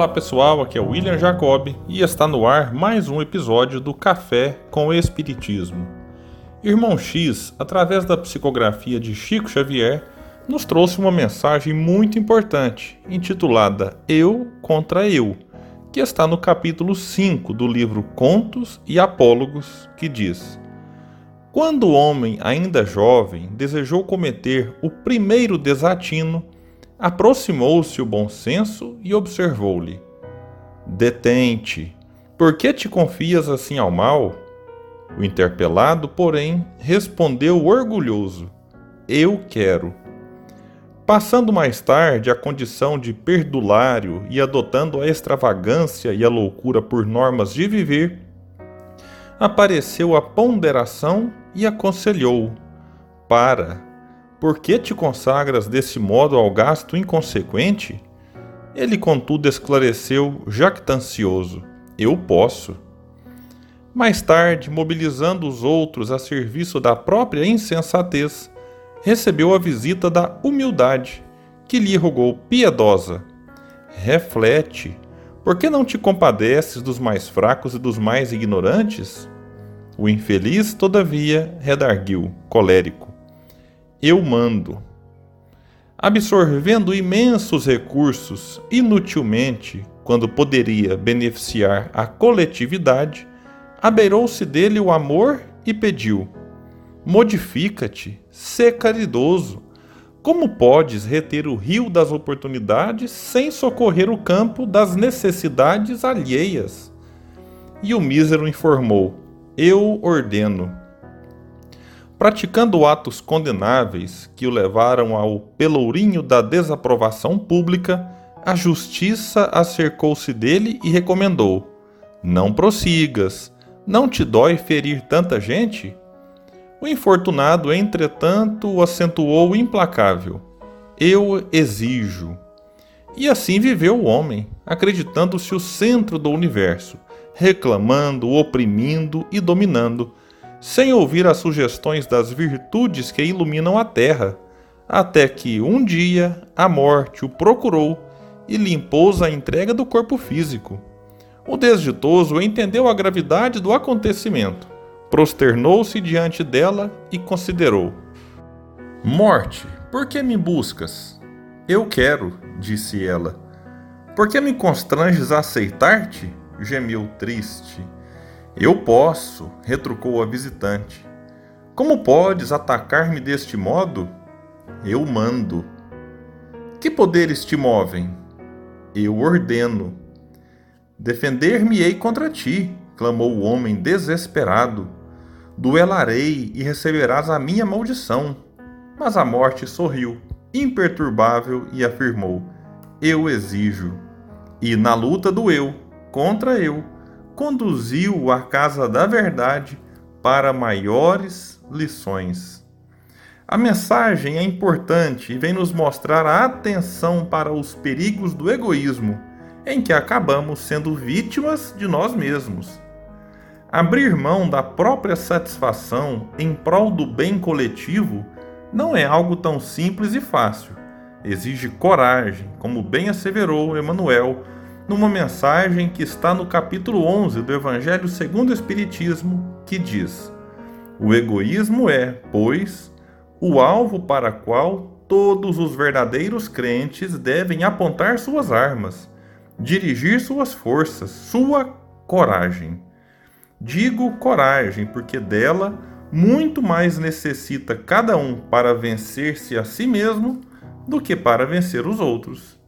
Olá pessoal, aqui é o William Jacob e está no ar mais um episódio do Café com o Espiritismo. Irmão X, através da psicografia de Chico Xavier, nos trouxe uma mensagem muito importante, intitulada Eu contra Eu, que está no capítulo 5 do livro Contos e Apólogos, que diz: Quando o homem, ainda jovem, desejou cometer o primeiro desatino, aproximou-se o bom senso e observou-lhe: Detente, por que te confias assim ao mal? O interpelado, porém, respondeu orgulhoso: Eu quero. Passando mais tarde a condição de perdulário e adotando a extravagância e a loucura por normas de viver, apareceu a ponderação e aconselhou: Para, por que te consagras desse modo ao gasto inconsequente? Ele, contudo, esclareceu, jactancioso: Eu posso. Mais tarde, mobilizando os outros a serviço da própria insensatez, recebeu a visita da humildade, que lhe rogou piedosa: Reflete, por que não te compadeces dos mais fracos e dos mais ignorantes? O infeliz, todavia, redarguiu, colérico: Eu mando. Absorvendo imensos recursos inutilmente, quando poderia beneficiar a coletividade, abeirou-se dele o amor e pediu: Modifica-te, sê caridoso. Como podes reter o rio das oportunidades sem socorrer o campo das necessidades alheias? E o mísero informou: Eu ordeno. Praticando atos condenáveis que o levaram ao pelourinho da desaprovação pública, a justiça acercou-se dele e recomendou: Não prossigas. Não te dói ferir tanta gente? O infortunado, entretanto, acentuou implacável: Eu exijo. E assim viveu o homem, acreditando-se o centro do universo, reclamando, oprimindo e dominando, sem ouvir as sugestões das virtudes que iluminam a terra, até que um dia a morte o procurou e lhe impôs a entrega do corpo físico. O desditoso entendeu a gravidade do acontecimento prosternou-se diante dela e considerou: Morte, por que me buscas? Eu quero, disse ela. Por que me constranges a aceitar-te? gemeu triste. Eu posso, retrucou a visitante. Como podes atacar-me deste modo? Eu mando. Que poderes te movem? Eu ordeno. Defender-me-ei contra ti, clamou o homem desesperado duelarei e receberás a minha maldição. Mas a morte sorriu, imperturbável, e afirmou: Eu exijo. E na luta do eu contra eu, conduziu-o à casa da verdade para maiores lições. A mensagem é importante e vem nos mostrar a atenção para os perigos do egoísmo, em que acabamos sendo vítimas de nós mesmos. Abrir mão da própria satisfação em prol do bem coletivo não é algo tão simples e fácil. Exige coragem, como bem asseverou Emmanuel numa mensagem que está no capítulo 11 do Evangelho segundo o Espiritismo, que diz: O egoísmo é, pois, o alvo para qual todos os verdadeiros crentes devem apontar suas armas, dirigir suas forças, sua coragem. Digo coragem, porque dela muito mais necessita cada um para vencer-se a si mesmo do que para vencer os outros.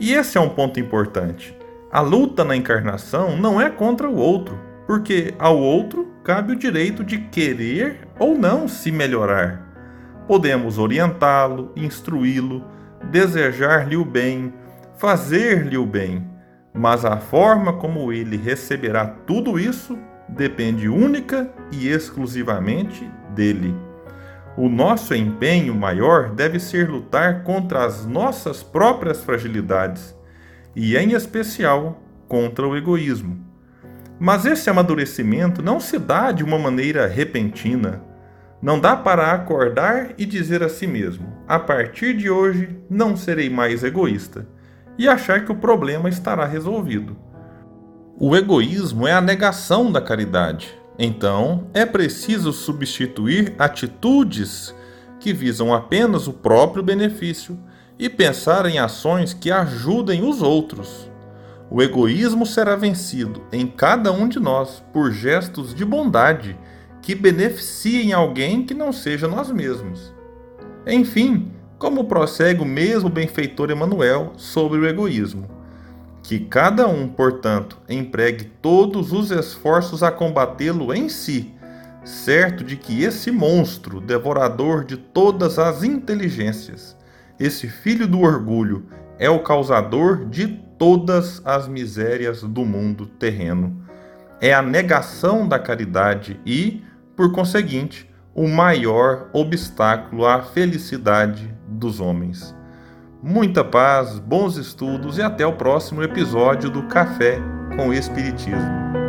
E esse é um ponto importante. A luta na encarnação não é contra o outro, porque ao outro cabe o direito de querer ou não se melhorar. Podemos orientá-lo, instruí-lo, desejar-lhe o bem, fazer-lhe o bem mas a forma como ele receberá tudo isso depende única e exclusivamente dele. O nosso empenho maior deve ser lutar contra as nossas próprias fragilidades e, em especial, contra o egoísmo. Mas esse amadurecimento não se dá de uma maneira repentina. Não dá para acordar e dizer a si mesmo: a partir de hoje não serei mais egoísta e achar que o problema estará resolvido. O egoísmo é a negação da caridade. Então, é preciso substituir atitudes que visam apenas o próprio benefício e pensar em ações que ajudem os outros. O egoísmo será vencido em cada um de nós por gestos de bondade que beneficiem alguém que não seja nós mesmos. Enfim, como prossegue o mesmo benfeitor Emanuel sobre o egoísmo. Que cada um, portanto, empregue todos os esforços a combatê-lo em si, certo de que esse monstro, devorador de todas as inteligências, esse filho do orgulho, é o causador de todas as misérias do mundo terreno. É a negação da caridade e, por conseguinte, o maior obstáculo à felicidade dos homens. Muita paz, bons estudos e até o próximo episódio do Café com o Espiritismo.